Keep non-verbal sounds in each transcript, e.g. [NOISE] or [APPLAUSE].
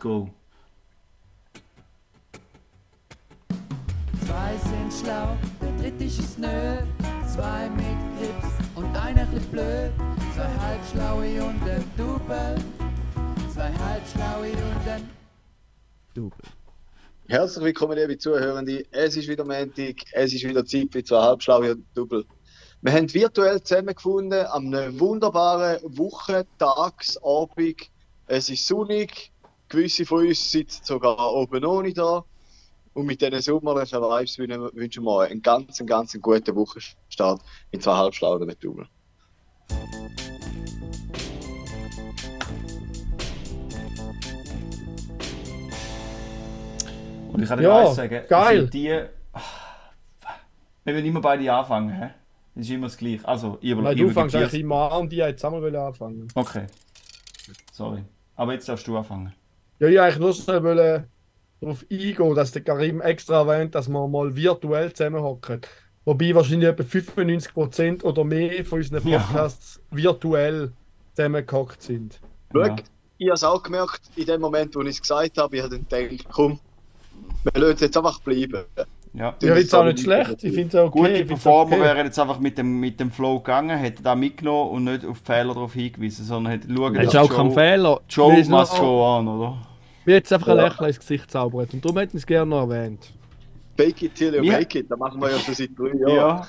go. Zwei sind schlau, der dritte ist es nö. Zwei mit Grips und einer bisschen blöd. Zwei halbschlaue und ein Double. Zwei halbschlaue und ein Double. Herzlich willkommen, liebe Zuhörende. Es ist wieder Montag, es ist wieder Zeit für zwei halbschlaue und Double. Wir haben virtuell zusammengefunden am einem wunderbaren Wochentagsabend. Es ist sonnig, gewisse von uns sitzen sogar oben ohne da. Und mit diesen sommerlichen Vibes wünschen wir euch einen ganz, ganz guten Wochenstart mit zwei halbschlauen mit Double. Und ich kann dir Ja, eins sagen, geil. die. Wir wollen immer beide anfangen, hä? Das ist immer das Gleiche. Also, ich Nein, ich du fängst eigentlich immer an und ich hätte zusammen anfangen. Okay. Sorry. Aber jetzt darfst du anfangen. Ja, ich eigentlich nur schnell wollen darauf eingehen, dass der Karim extra erwähnt, dass wir mal virtuell zusammenhocken. Wobei wahrscheinlich etwa 95% oder mehr von unseren Ja. Podcasts virtuell zusammengehockt sind. Schau, Ja. ich habe es auch gemerkt, in dem Moment, wo ich es gesagt habe, ich habe dann gedacht, komm, wir lassen es jetzt einfach bleiben. Ja. Ja, ich auch nicht schlecht. Ich finde es auch okay. Gute Performer okay. wären jetzt einfach mit dem, mit dem Flow gegangen, hätten da mitgenommen und nicht auf die Fehler darauf hingewiesen, sondern hätten schauen, Das ist die auch Show- kein Fehler. Show ist must go on, oder? Mir jetzt einfach ein Ja. Lächeln ins Gesicht zaubert. Und darum hätten wir es gerne noch erwähnt. Fake it till you Ja. make it, das machen wir ja schon seit drei Jahren. Ja.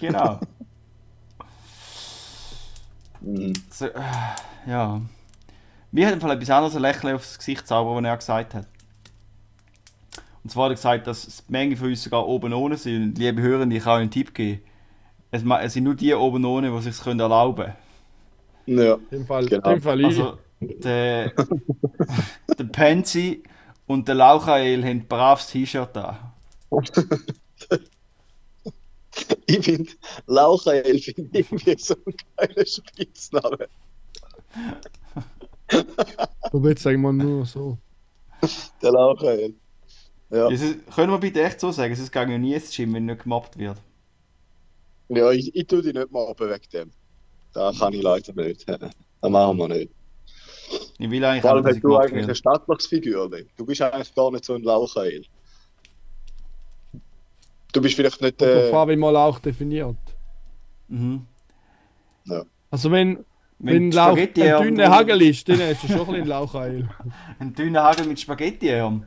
Genau. Mhm. So, äh, ja. Mir hat im Fall etwas anderes ein Lächeln aufs Gesicht zaubern, was er gesagt hat. Und zwar hat er gesagt, dass die Menge von uns sogar oben ohne sind. Und liebe Hörende, ich kann euch einen Tipp geben. Es, sind nur die oben ohne, die sich es erlauben können. Ja. In dem Fall, Genau. dem Fall ich. Also, der, [LAUGHS] der Pansy und der Lauchael haben ein braves T-Shirt an. [LAUGHS] Ich finde, Lauchael finde ich irgendwie so ein geiler Spitzname. [LAUGHS] Aber jetzt sagen wir nur so. Der Lauchael. Ja, ist, können wir bitte echt so sagen, es geht ja nie ins Gym, wenn nicht gemobbt wird. ja ich, ich tue dich nicht mal wegen dem. Da kann ich leider nicht. Das machen wir nicht. Ich will eigentlich Vor auch, allem dass ich du eigentlich eine werde. stattliches Figur. Du bist eigentlich gar nicht so ein Lauchael. Du bist vielleicht nicht Äh, der. Fabi mal auch definiert. Mhm. Also wenn, wenn, Wenn Lauch, Spaghetti ein am- dünner Hagel ist, dann hast du schon ein bisschen Laucheil. [LAUGHS] Ein dünner Hagel mit Spaghetti. Den,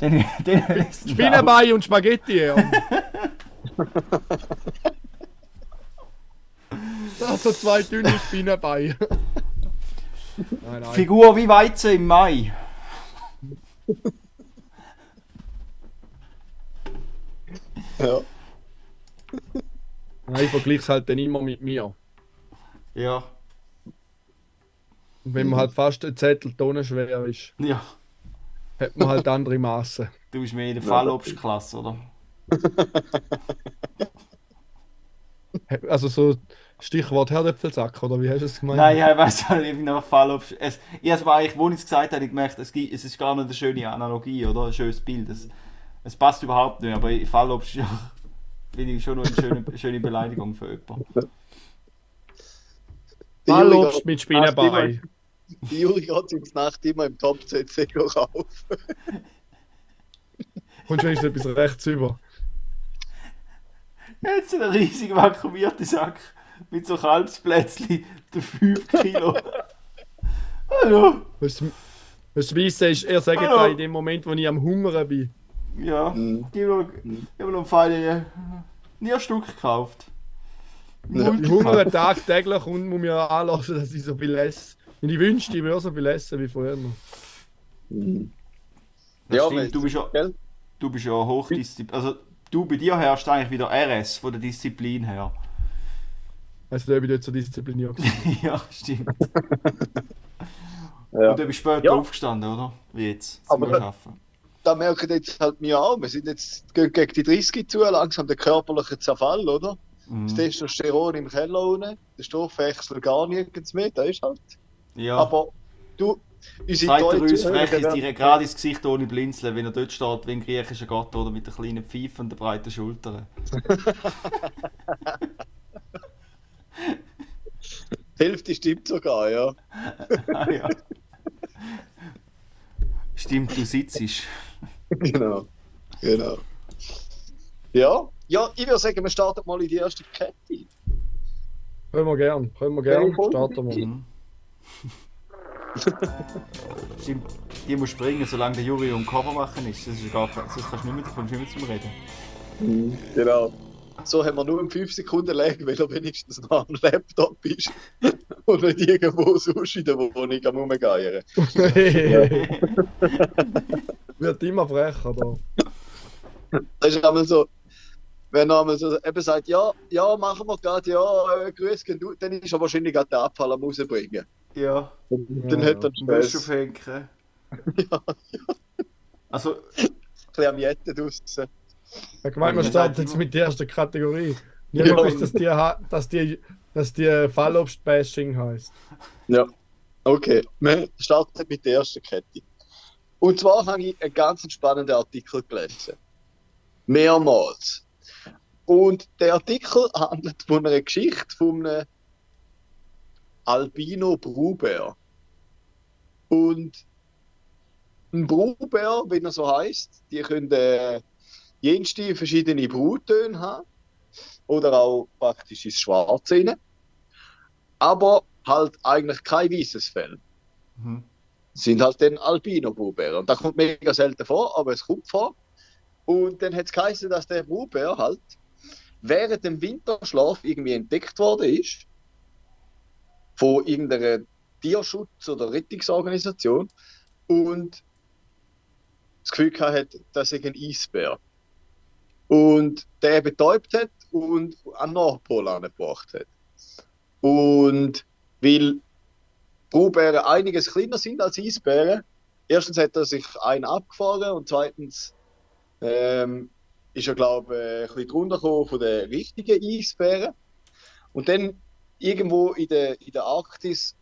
[LAUGHS] den ihn Spinnenbein und Spaghetti. Ja. [LAUGHS] also zwei dünne Spinnenbeine. Nein, nein. Figur wie Weizen im Mai. Ja. Nein, ich vergleiche es halt dann immer mit mir. Ja, Und wenn man halt fast ein Zettel tonnenschwer ist, ja. hat man halt andere Massen. [LAUGHS] Du bist mehr in der Fallobstklasse, oder? Also so Stichwort Herdöpfelsack, oder wie hast du es gemeint? Nein, ich weiß nicht, ich bin noch Fallobst. Es, ich habe eigentlich, wo ich es gesagt habe, ich gemerkt, es, gibt, es ist gar nicht eine schöne Analogie, oder? Ein schönes Bild. Es, es passt überhaupt nicht, aber Fallobst ist ja, finde ich schon noch eine schöne, schöne Beleidigung für jemanden. Juri mit Spinnenbein. Die Juri geht in der Nacht immer im Top CC rauf. Kommst du wenigstens etwas rechts über? Jetzt ein riesiger vakuumierter Sack mit so Kalbsplätzchen, der 5 Kilo. Hallo! Was was weiss ist, er sagt Hallo. da in dem Moment, wo ich am Hungern bin. Ja, Mhm. mir, gib mir noch ein Feine. Nie ein Stück gekauft. Ja. Ich hungere tagtäglich und muss mir anlassen, dass ich so viel esse. Und ich wünschte, ich würde so viel essen wie früher. Das Ja, stimmt, weil- du bist ja, du bist ja hochdiszipliniert. Also, du bei dir herrscht eigentlich wieder RS von der Disziplin her. Also da bin ich nicht so diszipliniert. [LAUGHS] ja, stimmt. Ja. Und du bist später Ja. aufgestanden, oder? Wie jetzt? Zum Aber- Arbeiten. Da merken jetzt halt wir auch, wir sind jetzt gegen die 30 zu, langsam der körperliche Zerfall, oder? Das Mhm. Testosteron im Keller unten, der Stoffwechsel gar nirgends mehr, das ist halt. Ja. Aber du, unsere Sagt er treuen uns frech ist direkt gerade ins Gesicht ohne Blinzeln, wenn er dort steht wie ein griechischer Gott oder mit der kleinen Pfeife und der breiten Schultern. [LAUGHS] [LAUGHS] [LAUGHS] Hälfte stimmt sogar, ja. [LAUGHS] ah, ja. Stimmt, du sitzt. genau. Genau. Ja, ja, ich würde sagen, wir starten mal in die erste Kette. Können wir gern, können wir gern. Ja. Starten wir. Mhm. Stimmt, die muss springen, solange der Juri um Cover machen ist. Das ist gar sonst kannst du nicht mehr, kommst du nicht mehr zum Reden. Genau. So haben wir nur um 5 Sekunden Lag, weil er wenigstens noch am Laptop ist. Und nicht irgendwo sonst in der Wohnung am Rumgeiern. [LAUGHS] Wird immer frecher da. Das ist einmal so, wenn er einmal so eben sagt, ja, ja, machen wir gerade, ja, äh, grüß gehen, du, dann ist er wahrscheinlich gerade den Abfall am rausbringen. Ja, Dann Ja, hat er Wäsche Stress. aufhängen. [LAUGHS] Also, Ein bisschen am Jetten draussen. Ich meine, wir starten sagt jetzt mit der ersten Kategorie. Niemand [LAUGHS] Ja. weiß, dass die, ha- dass die, dass die Fallobst-Bashing heißt. Ja. Okay, wir starten mit der ersten Kette. Und zwar habe ich einen ganz spannenden Artikel gelesen. Mehrmals. Und der Artikel [LAUGHS] handelt von einer Geschichte von einem Albino Brubär. Und ein Brubär, wie er so heißt, die können äh, jenste verschiedene Bruttöne haben. Oder auch praktisch ins Schwarze rein. Aber halt eigentlich kein weißes Fell. mhm. sind halt dann Albino-Brubären. Und das kommt mega selten vor, aber es kommt vor. Und dann hat es geheißen, dass der Brubär halt während dem Winterschlaf irgendwie entdeckt worden ist. Von irgendeiner Tierschutz- oder Rettungsorganisation. Und das Gefühl gehabt hat, das sei ein Eisbär. Und der betäubt hat und an Nordpol angebracht hat. Und weil Brubären einiges kleiner sind als Eisbären. Erstens hat er sich einen abgefahren und zweitens ähm, ist er, glaube ich, ein bisschen drunter von den richtigen Eisbären. Und dann irgendwo in der, in der Arktis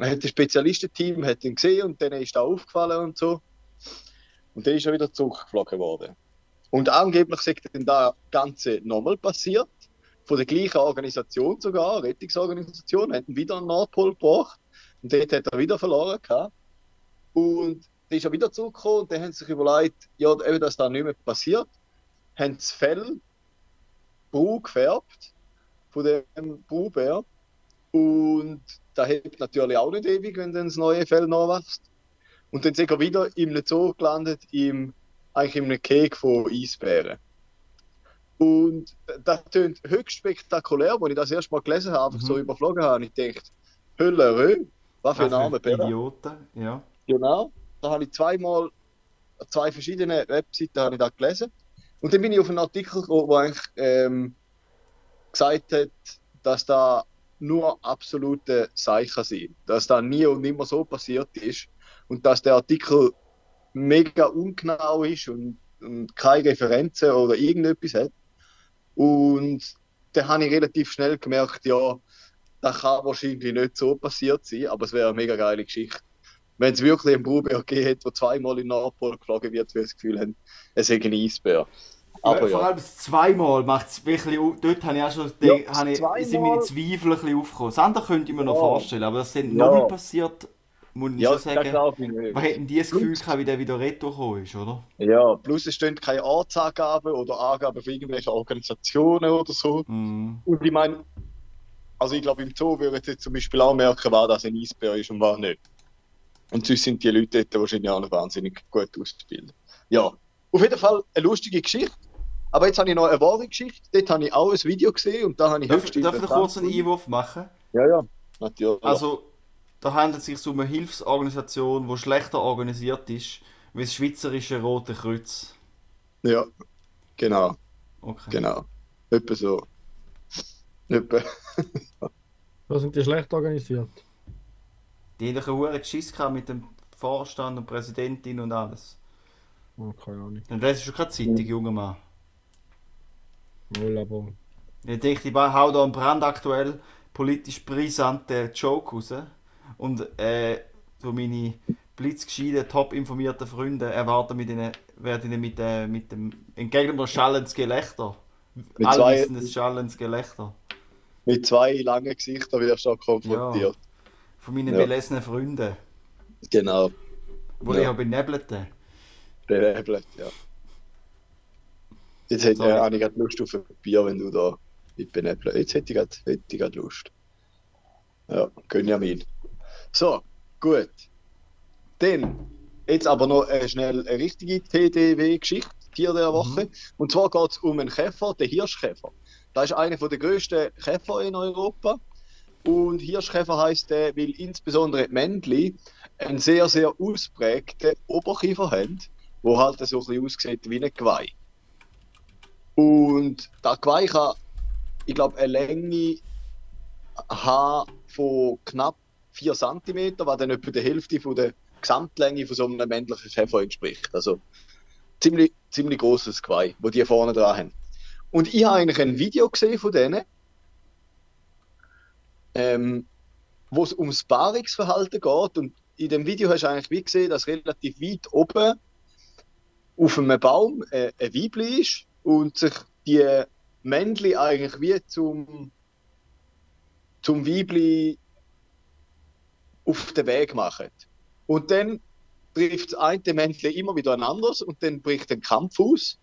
hat das Spezialistenteam hat ihn gesehen und dann ist er aufgefallen und so. Und dann ist er wieder zurückgeflogen worden. Und angeblich sagt dann das Ganze nochmal passiert. Von der gleichen Organisation sogar, Rettungsorganisation, hat ihn wieder an den Nordpol gebracht. Und dort hat er wieder verloren gehabt. Und dann ist er wieder zurückgekommen und dann haben sie sich überlegt, ja, eben, dass das nicht mehr passiert, haben das Fell braun gefärbt von dem Braubär. Und da hebt natürlich auch nicht ewig, wenn dann das neue Fell nachwächst. Und dann sind er wieder einem Zoo gelandet, im, eigentlich in einem Keg von Eisbären. Und das klingt höchst spektakulär, als ich das erste Mal gelesen habe, einfach Mhm. so überflogen habe. Und ich dachte, Hölle, Rö, was für ein Name, Bär. Idioten, ja. Genau. Da habe ich zweimal zwei verschiedene Webseiten habe ich da gelesen. Und dann bin ich auf einen Artikel gekommen, der eigentlich ähm, gesagt hat, dass da nur absolute Zeichen sind. Dass da nie und nimmer so passiert ist. Und dass der Artikel mega ungenau ist und, und keine Referenzen oder irgendetwas hat. Und dann habe ich relativ schnell gemerkt, ja, das kann wahrscheinlich nicht so passiert sein, aber es wäre eine mega geile Geschichte wenn es wirklich einen Brubär gegeben hätte, der zweimal in den Nordpol geflogen wird, weil das Gefühl haben, es sei ein Eisbär. Aber Vor ja, allem das zweimal macht es wirklich. Dort habe ich auch schon. Ja, die- habe ich, sind meine Zweifel ein bisschen aufgekommen. Das andere könnte ich mir noch Ja. vorstellen, aber das sind Ja. noch nicht passiert, muss ich ja schon sagen. Was hätten die das Gefühl gehabt, wie der wieder retour gekommen ist, oder? Ja, plus es stehen keine Ortsangaben oder Angaben für irgendwelche Organisationen oder so. Mhm. Und ich meine, also ich glaube, im Zoo würde ich jetzt zum Beispiel auch merken, was das ein Eisbär ist und was nicht. Und sonst sind die Leute dort wahrscheinlich auch noch wahnsinnig gut ausgebildet. Ja, auf jeden Fall eine lustige Geschichte. Aber jetzt habe ich noch eine wahre Geschichte. Dort habe ich auch ein Video gesehen und da habe ich Darf, darf ich kurz einen. Einwurf machen? Ja, ja, natürlich. Also, da handelt es sich um eine Hilfsorganisation, die schlechter organisiert ist wie das Schweizerische Rote Kreuz. Ja, genau, Okay. genau. Etwa so. Etwa. Da sind die schlecht organisiert. Die haben doch einen hohen Geschiss gehabt mit dem Vorstand und Präsidentin und alles. Oh, keine Ahnung. Dann lesest du keine Zeitung, junger Mann. Wohl, aber. Ich denke, ich hau da einen brandaktuell politisch brisanten Joke raus. Und äh, so meine blitzgescheiten, top informierten Freunde erwarten mit ihnen, werden ihnen mit, äh, mit dem entgegen mir schallendes Gelächter. Mit zwei- schallendes Gelächter. Mit zwei langen Gesichtern wirst du auch konfrontiert. Von meinen Ja. belesenen Freunden. Genau. Wo Ja. ich habe benebelt. Benebelt, ja. Jetzt hätte Sorry. ich eigentlich gerade Lust auf ein Bier, wenn du da mit benebeln. Jetzt hätte ich gerade, hätte ich gerade Lust. Ja, Gönjamin. So, gut. Dann, jetzt aber noch äh, schnell eine richtige TDW-Geschichte, Tier der Woche. Und zwar geht es um einen Käfer, den Hirschkäfer. Das ist einer der grössten Käfer in Europa. Und Hirschkäfer heißt der, weil insbesondere die Männchen einen sehr, sehr ausprägten Oberkiefer haben, wo halt so ein bisschen aussieht wie ein Geweih. Und der Geweih kann, ich glaube, eine Länge haben von knapp 4 cm, was dann etwa der Hälfte von der Gesamtlänge von so einem männlichen Käfer entspricht. Also ziemlich, ziemlich großes Geweih, wo die vorne dran haben. Und ich habe eigentlich ein Video gesehen von denen, ähm, wo es ums Paarungsverhalten geht. Und in dem Video hast du eigentlich wie gesehen, dass relativ weit oben auf einem Baum äh, ein Weibli ist und sich die Männchen eigentlich wie zum, zum Weibli auf den Weg machen. Und dann trifft das eine Männchen immer wieder ein anderes und dann bricht ein Kampf aus.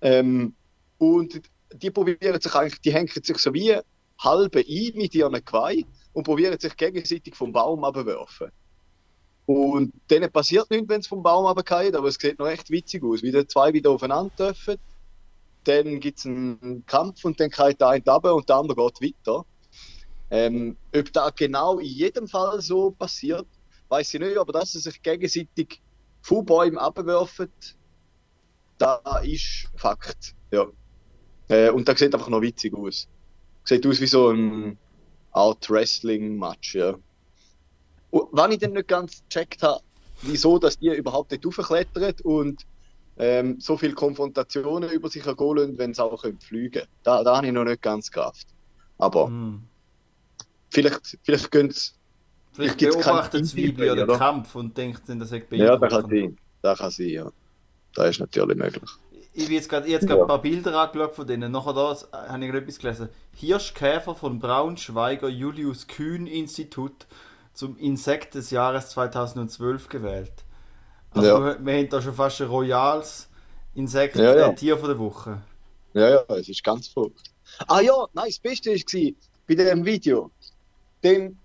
Ähm, und die probieren sich eigentlich, die hängen sich so wie halbe ein mit ihren Geweih und probieren sich gegenseitig vom Baum abzuwerfen. Und denen passiert nichts, wenn es vom Baum runterfällt, aber es sieht noch echt witzig aus, wie die zwei wieder aufeinander treffen. Dann gibt es einen Kampf und dann fällt der eine runter und der andere geht weiter. Ähm, ob das genau in jedem Fall so passiert, weiß ich nicht, aber dass sie sich gegenseitig von Bäumen abwerfen, da ist Fakt. Ja. Äh, und das sieht einfach noch witzig aus. Sieht aus wie so ein Art Wrestling-Match, ja. Wenn ich dann nicht ganz gecheckt habe, wieso dass die überhaupt nicht raufklettern und ähm, so viele Konfrontationen über sich ergehen wenn sie auch fliegen können. Da, da habe ich noch nicht ganz Kraft. Aber Hm. Vielleicht, vielleicht gehen sie. Vielleicht beobachtet das Gameplay, Weibli oder oder? Kampf und denkt, dann, das sei Ja, das kann sein. Das kann sein, ja. Das ist natürlich möglich. Ich habe jetzt gerade Ja. ein paar Bilder angeschaut von denen. Nachher da habe ich etwas gelesen. Hirschkäfer vom Braunschweiger Julius Kühn Institut zum Insekt des Jahres 2012 gewählt. Also Ja. wir haben da schon fast ein royales Insekt, Ja, ja. Tier von der Woche. Ja, ja, es ist ganz verrückt. Ah ja, nein, das Beste war bei dem Video. Dann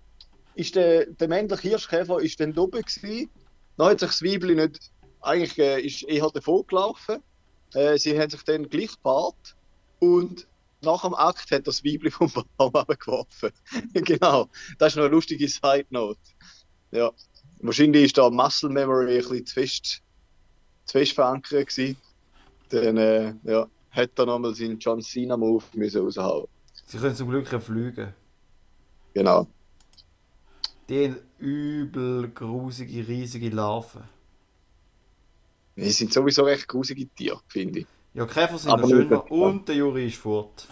ist der, der männliche Hirschkäfer ist dann oben gewesen. Dann hat sich das Weibli nicht, eigentlich äh, ist eher davon gelaufen. Äh, sie haben sich dann gleich gepaart und nach dem Akt hat das Weibli [LAUGHS] vom Baum abgeworfen. [LAUGHS] genau, das ist noch eine lustige Side Note. Ja, wahrscheinlich ist da Muscle Memory ein bisschen zu fest, zu fest verankert gewesen. Dann, äh, ja, hat er nochmal seinen John Cena Move müssen raushauen. Sie können zum Glück fliegen. Genau. Die haben übel grusige, riesige Larven. Die sind sowieso recht grusige Tiere, finde ich. Ja, Käfer sind Aber nicht schöner und der Juri ist fort.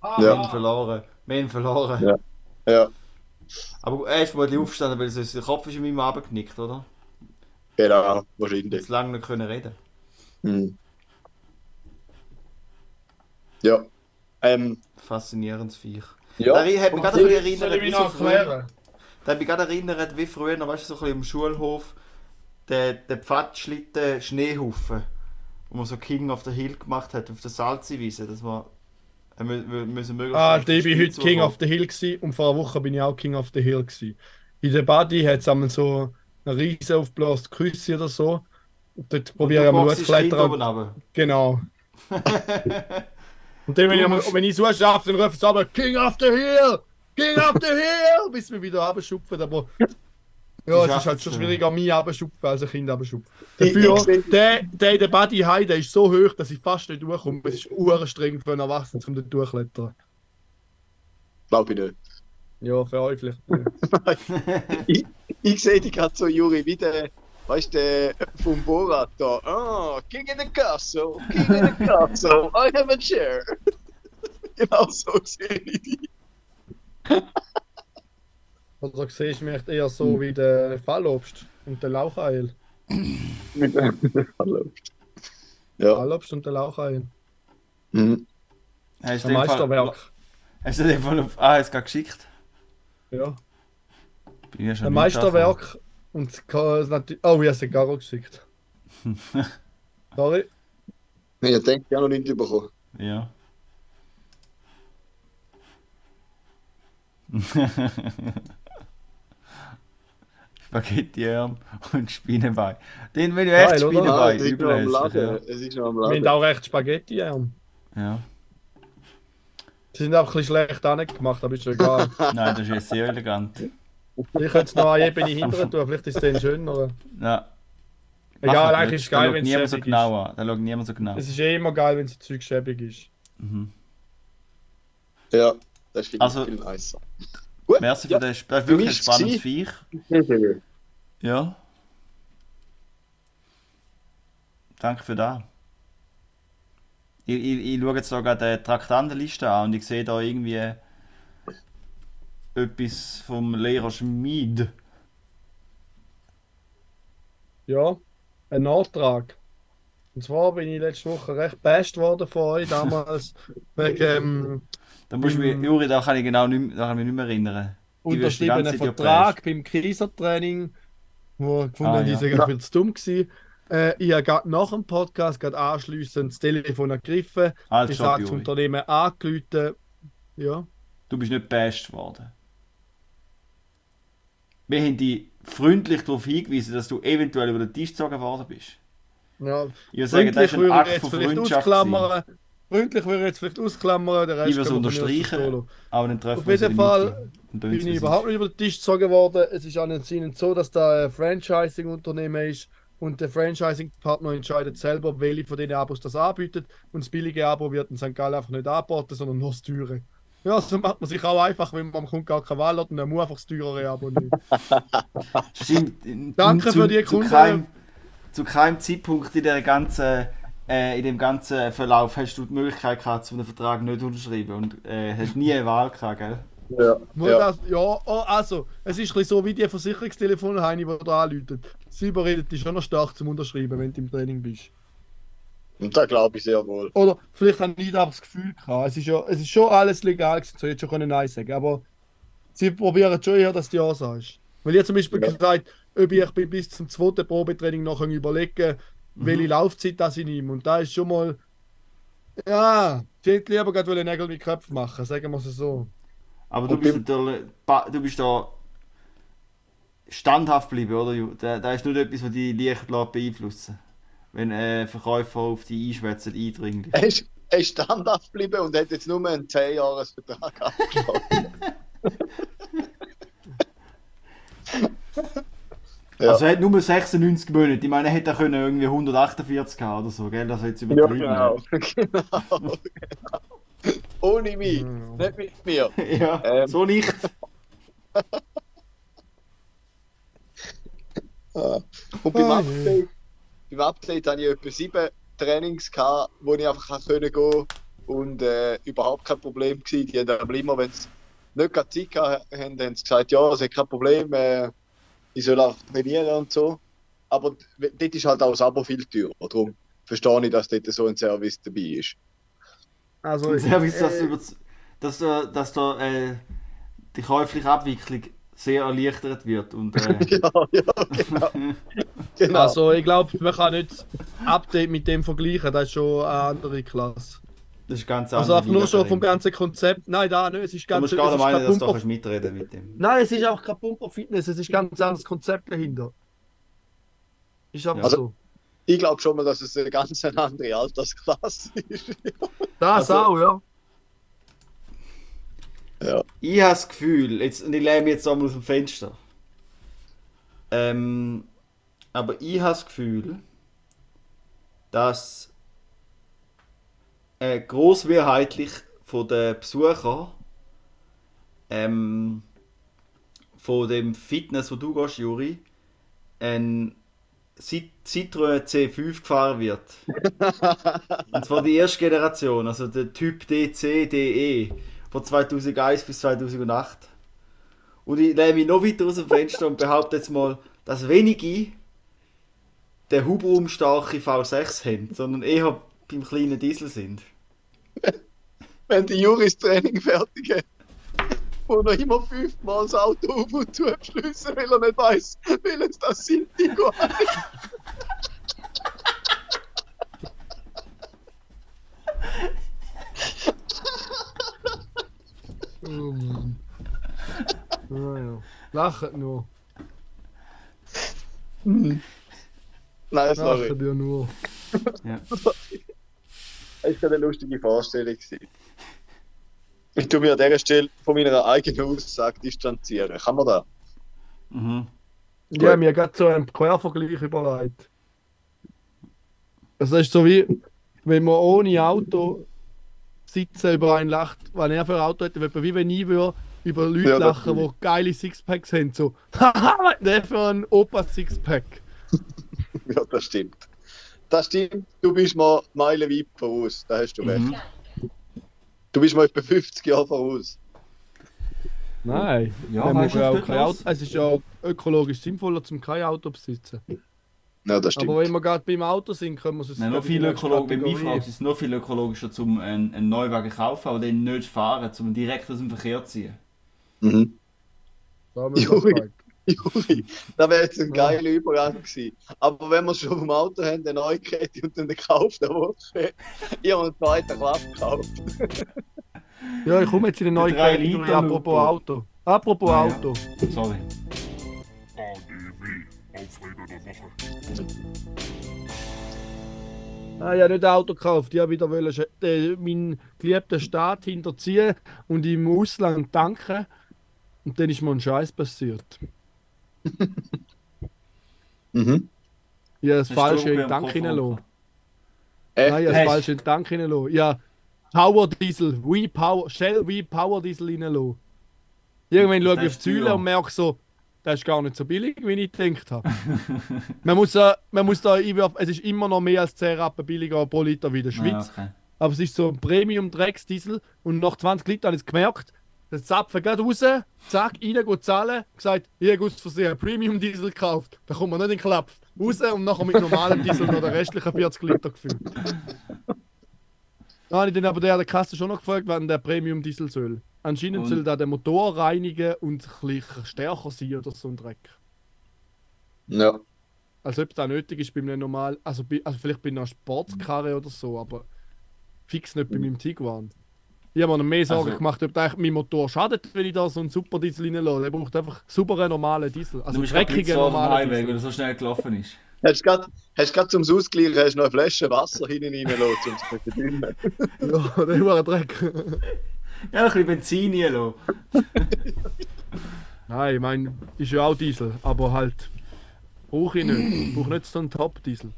Ah, Wir Ja. haben verloren. Wir haben verloren. Ja. Ja, Aber er ist vermutlich aufgestanden, weil sein Kopf ist in meinem abgeknickt, oder? genau, wahrscheinlich. Jetzt lange nicht können reden. Hm. Ja. Ähm, Faszinierendes Viech. Ja. Da hat mich gerade ein bisschen Soll erinnert, ich wie so früher. Da hat mich gerade erinnert, wie früher, noch, weißt du, so ein bisschen im Schulhof, der, der Pfadschlitten Schneehaufen, wo man so King of the Hill gemacht hat, auf der Salziwiese, dass man mü- müssen möglichst Ah, ich bin Spiel heute King of the Hill gewesen, und vor einer Woche bin ich auch King of the Hill gewesen. In der Body hat es einmal so eine riesen aufgeblasene Küsse oder so. Und dort probiere ich einmal boxst zu das Kind klettern. oben runter. Genau. [LAUGHS] Und dann, wenn, ich, musst- wenn ich so schaffe, dann rufe ich aber King of the Hill! King of the Hill! [LAUGHS] Bis wir wieder abschupfen. Aber ja, es ist halt schon schon. schwieriger, mich abschupfen als ein Kind abschupfen. Ich- Dafür, ich seh- der, der der Body High, der ist so hoch, dass ich fast nicht durchkomme. Es ist urstreng für einen Erwachsenen, um dort durchklettern. Glaube ich nicht. Ja, für euch vielleicht. [LAUGHS] ich, ich sehe dich gerade so, Juri, wie der, weißt du, der vom Borat da. Ah, King in the Castle, King in the Castle, [LAUGHS] I have a chair. [LAUGHS] genau so sehe ich dich. Oder siehst du mich eher so wie der Fallobst und der Laucheil. [LAUGHS] Mit dem Hallo. Ja. Fallobst und der Laucheil. Mhm. Hast Fall- Meisterwerk. Hast du den Fall auf. Ah, gerade geschickt? Ja. Ein Meisterwerk Und es kann natürlich. Oh, ich habe es Garo geschickt. [LAUGHS] Sorry. Ich denke, ich habe noch nicht bekommen. Ja. [LAUGHS] Spaghetti-Arm und Spinnenbein. Den will ich echt? Spinnenbein. es ist noch Übel am Laden. Es ist noch am Wir haben Laden. auch recht Spaghetti. Ja. ja. Sie sind auch ein bisschen schlecht angemacht, aber ist schon egal. [LAUGHS] Nein, das ist sehr elegant. Ich könnte es noch eine Ebene hinterher tun, vielleicht ist es dann schöner. Ja. Egal, eigentlich ist es geil, wenn es niemand so schäbig genau an. Da schaut niemand so genau. ist. Es ist eh immer geil, wenn es Zeug schäbig ist. Mhm. Ja, das finde Also- ich viel nicer. Gut. Merci ja. für das. Das ist wirklich ein spannendes. Viech. Ja. Danke für das. Ich, ich, ich schaue jetzt sogar die Traktandenliste an und ich sehe da irgendwie etwas vom Lehrer Schmid. Ja, ein Nachtrag. Und zwar bin ich letzte Woche recht bashed worden von euch damals [LAUGHS] wegen ähm, Da musst du mich. Juri, da kann ich genau nicht, da kann ich mich nicht mehr erinnern. Die die unterschriebenen Vertrag beim Kaisertraining, wo ich gefunden Ah, habe, die ja. sind ja. viel zu dumm gewesen. Äh, ich habe gerade nach dem Podcast gerade anschliessend das Telefon ergriffen, Alt das Job, Juri. Unternehmen angerufen. Ja, Du bist nicht bashed worden. Wir haben dich freundlich darauf hingewiesen, dass du eventuell über den Tisch gezogen worden bist. ja. Ich würde sagen, das Freundlich ist ein Akt jetzt von vielleicht Freundschaft. Freundlich würde ich jetzt vielleicht ausklammern, der Rest Ich würde es unterstreichen, aber dann treffen Auf jeden Fall bin ich überhaupt nicht über den Tisch gezogen worden. Es ist anscheinend so, dass da ein Franchising-Unternehmen ist und der Franchising-Partner entscheidet selber, welche von den Abos das anbietet. Und das billige Abo wird in St. Gallen einfach nicht angeboten, sondern nur das teure. Ja, so macht man sich auch einfach, wenn man kommt gar keine Wahl hat und dann muss einfach das teurere Abo nehmen. [LAUGHS] Stimmt. Danke zu, für die zu Kunde. keinem, zu keinem Zeitpunkt in, der ganzen, äh, in dem ganzen Verlauf hast du die Möglichkeit gehabt, so einen Vertrag nicht zu unterschreiben und äh, hast nie eine Wahl gehabt, gell? Ja. Nur ja. Das, ja, oh, also, es ist ein bisschen so wie die Versicherungstelefone, Heini, die da anrufen. Sie überredet dich schon noch stark zum Unterschreiben, wenn du im Training bist. Und da glaube ich sehr wohl. Oder vielleicht habe ich da das Gefühl gehabt. Es ist, ja, es ist schon alles legal, gewesen, so hätte schon können Nein sagen Aber sie probieren schon eher, dass du Ja sagst. Weil ich zum Beispiel Ja. gesagt ob ich bin bis zum zweiten Probetraining noch überlegen, welche Laufzeit das ich nehme. Und da ist schon mal. Ja, ich hätte lieber gerade wollen Nägel mit Köpfen machen, sagen wir es so. Aber du Und bist natürlich, du bist da standhaft geblieben, oder? Ju? Da, da ist nicht etwas, was dich leicht beeinflussen Wenn äh, Verkäufer auf dich einschwätzen, eindringlich. Er ist, er ist standhaft geblieben und hat jetzt nur einen 10-Jahres-Vertrag abgeschlossen. [LAUGHS] Ja. Also er hat nur 96 Monate. Ich meine, er hätte können irgendwie 148 haben oder so, gell? Das hat jetzt Ja, übertrieben. genau. genau. [LAUGHS] genau. Ohne mich, Mhm. nicht mit mir. [LAUGHS] ja, Ähm. so nicht. Ah. Und beim Ah, Update, beim Update hatte ich etwa sieben Trainings, gehabt, wo ich einfach gehen konnte und äh, überhaupt kein Problem war. Die haben aber immer, wenn sie nicht gerade Zeit gehabt haben, sie gesagt, ja, es ist kein Problem, äh, ich soll auch trainieren und so. Aber dort ist halt auch das Abo viel teurer. Darum verstehe ich, dass dort so ein Service dabei ist. Also, Und Service, dass, äh, über, dass, da- dass da äh, die käufliche Abwicklung sehr erleichtert wird. Und, äh, [LAUGHS] ja, ja, genau. [LAUGHS] genau. Also ich glaube, man kann nicht Update mit dem vergleichen, das ist schon eine andere Klasse. das ist ganz Also einfach nur schon vom ganzen Konzept. Nein, da nicht, es ist Du ganz musst es gar nicht meinen, dass du kannst mitreden mit dem. Nein, es ist auch kein Pumper Fitness, es ist ganz ein anderes Konzept dahinter. Ist aber Ja. so. ich glaube schon mal, dass es eine ganz andere Altersklasse ist. Das Also- auch, ja. Ja. Ich habe das Gefühl, jetzt, und ich lehne mich jetzt einmal aus dem Fenster. Ähm, aber ich habe das Gefühl, dass äh, grossmehrheitlich von den Besuchern ähm, von dem Fitness, wo du gehst, Juri, ein Cit- Citroën C5 gefahren wird. [LAUGHS] Und zwar die erste Generation, also der Typ DC, DE von 2001 bis 2008. Und ich lehne mich noch weiter aus dem Fenster und behaupte jetzt mal, dass wenige den hubraumstarke V6 haben, sondern eher beim kleinen Diesel sind. [LAUGHS] Wenn die Juris Training fertig hat. wo noch immer fünfmal das Auto auf und zu beschließen, weil er nicht weiß, welches das sind, die Oh Mann. Lacht nur. Nein, sorry. Lacht ja nur. Ja. [LAUGHS] Das war eine lustige Vorstellung. Ich tue mir an dieser Stelle von meiner eigenen Aussage distanzieren. Kann man da? Mhm. Ja, mir gerade so einen Quervergleich überlegt. Das ist so wie, wenn man ohne Auto sitzen über einen lacht, was er für ein Auto hätte, wie wenn ich würde über Leute Ja, lachen, die geile Sixpacks haben. So, [LAUGHS] haha, der für ein Opa-Sixpack? [LAUGHS] Ja, das stimmt. Das stimmt. Du bist mal meilenweit voraus. Da hast du recht. Mhm. Du bist mal etwa 50 Jahre voraus. Nein, Ja, man weißt muss ja auch kein Auto, es ist ja ökologisch sinnvoller, zum kein Auto zu besitzen. Ja, das stimmt. Aber wenn wir gerade beim Auto sind, können wir es Nein, noch viel mich Kategorie- fragst, ist es noch viel ökologischer, zum einen, einen Neuwagen kaufen, aber den nicht fahren, zum direkt aus dem Verkehr ziehen. Mhm. Juri. Juri, das [LAUGHS] wäre jetzt ein Ja. geiler Übergang gewesen. Aber wenn wir schon vom Auto haben, eine neue Kette und dann den Kauf der Woche, ich habe einen zweiten Klasse gekauft. [LAUGHS] Ja, ich komme jetzt in eine neue Liter apropos. Auto. Apropos Ah, ja. Auto. Sorry. ADW, Aufreger der Woche. Ah, ich habe nicht ein Auto gekauft. Ich wollte wieder wollen, äh, meinen geliebten Staat hinterziehen und im Ausland tanken. Und dann ist mir ein Scheiß passiert. [LAUGHS] Mhm. Habe das Falsche in den Tank hineingelassen. Nein, das Falsche in den Tank hineingelassen. Ja, Power Diesel, We Power, Shell We Power Diesel reingelassen. Irgendwann schaue ich auf die Säule und merke so, das ist gar nicht so billig, wie ich gedacht habe. man, muss, [LAUGHS] äh, man muss da einwerfen, es ist immer noch mehr als 10 Rappen billiger pro Liter wie in der Schweiz. Ja, okay. Aber es ist so ein Premium-Drecksdiesel und nach 20 Litern habe ich es gemerkt, der Zapfen geht raus, zack, rein, geht zahlen, gesagt, ich habe aus Versehen einen Premium-Diesel gekauft. Da kommt man nicht in den Klapp. Raus und nachher mit normalem Diesel noch den restlichen 40 Liter gefüllt. Dann habe ich dann aber der an der Kasse schon noch gefragt, wann der Premium-Diesel soll. Anscheinend Und- soll der den Motor reinigen und ein bisschen stärker sein oder so ein Dreck. Ja. Als ob das nötig ist bei einem normalen, also, bei, also vielleicht bei einer Sportskarre oder so, aber fix nicht bei meinem Tiguan. Ich habe mir noch mehr Sorgen Also- gemacht, ob der mein Motor schadet, wenn ich da so einen super Diesel reinlasse. Der braucht einfach sauberen normalen Diesel. du Also bist gerade dreckigen normalen Highway, weil Diesel. er so schnell gelaufen ist. Hast du gerade hast zum Ausgleichen hast du noch eine Flasche Wasser hinten reingelassen, um es zu verdünnen. [LAUGHS] Ja, der war ein Dreck. Ja, ein bisschen Benzin reinlassen. [LAUGHS] Nein, ich meine, ist ja auch Diesel, aber halt brauche ich nicht. Ich brauche nicht so einen Top-Diesel.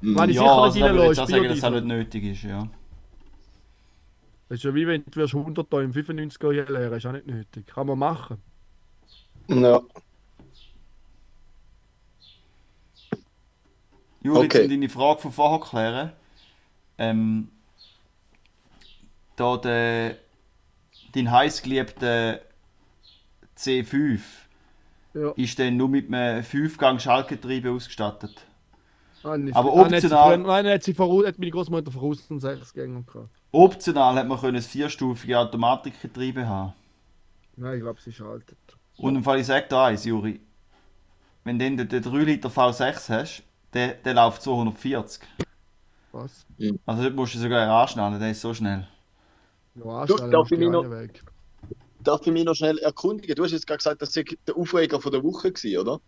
Wenn ich Ja, sicher also nicht ich reinlasse, ist sagen, dass es auch nicht nötig ist, ja. Das ist ja wie wenn du wirst 100 da im 95er Jahr leeren, ist auch nicht nötig. Kann man machen. Ja. Juri, Okay. um deine Frage von vorher zu klären. Ähm, da der, dein heißgeliebter C5 Ja. ist dann nur mit einem 5-Gang-Schaltgetriebe ausgestattet. Ah, nicht- Aber ah, dann hat sie optional- Nein, hat sie voraus, hat meine Großmutter voraus einen 6-Gänger gehabt. Optional hat man können ein vierstufige Automatikgetriebe haben. Nein, ich glaube, sie schaltet. Und im Fall ich sage dir eins, Juri. Wenn du den, den 3 Liter V6 hast, der, der läuft 240. Was? Also dort musst du sogar anschnallen, der ist so schnell. Ja, Du, darf ich noch- Weg. Darf ich mich noch schnell erkundigen? Du hast jetzt gerade gesagt, das sei der Aufreger von der Woche gewesen, oder?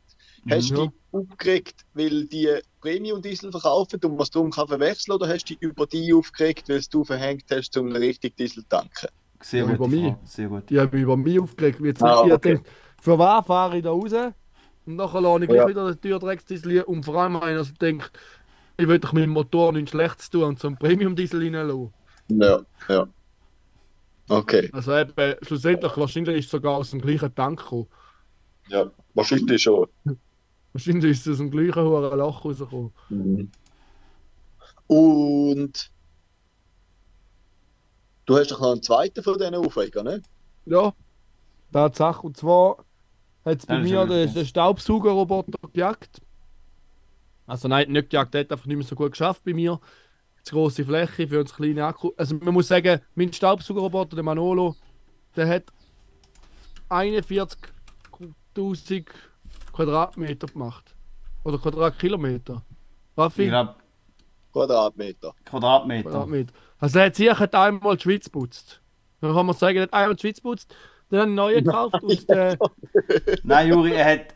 Hast Ja. du dich aufgeregt, weil die Premium-Diesel verkaufen und man es darum kann verwechseln oder hast du dich über die aufgeregt, weil es du verhängt hast, um einen richtigen Diesel zu tanken? Sehr Ja, gut. über mich. Sehr gut. Die haben mich über mich aufgeregt. Jetzt Ah, ich okay. gedacht, für was fahre ich da raus? Und nachher lasse ich gleich Ja. wieder den Türdrecksdiesel und vor allem einer, der denkt, ich will doch mit dem Motor nichts Schlechtes tun und so einen Premium-Diesel reinlassen. Ja, ja. Okay, Also eben, schlussendlich, wahrscheinlich ist es sogar aus dem gleichen Tank gekommen. ja, wahrscheinlich schon. Wahrscheinlich ist es aus dem gleichen hohen Loch rausgekommen. Mhm. Und du hast doch noch einen zweiten von diesen Aufregern, ne? Ja, Tatsache. Und zwar hat es bei mir den, den Staubsaugerroboter gejagt. Also nein, nicht gejagt, der hat einfach nicht mehr so gut geschafft bei mir. Zu grosse Fläche für uns kleine Akku. Also man muss sagen, mein Staubsaugerroboter, der Manolo, der hat 41.000 Quadratmeter gemacht. Oder Quadratkilometer. Raffi? Ich glaube, Quadratmeter. Quadratmeter. Quadratmeter. Also er hat sicher einmal die Schweiz geputzt. Dann kann man sagen, er hat einmal die Schweiz geputzt, dann hat einen neuen [LAUGHS] gekauft und äh, Nein, Juri, er hat.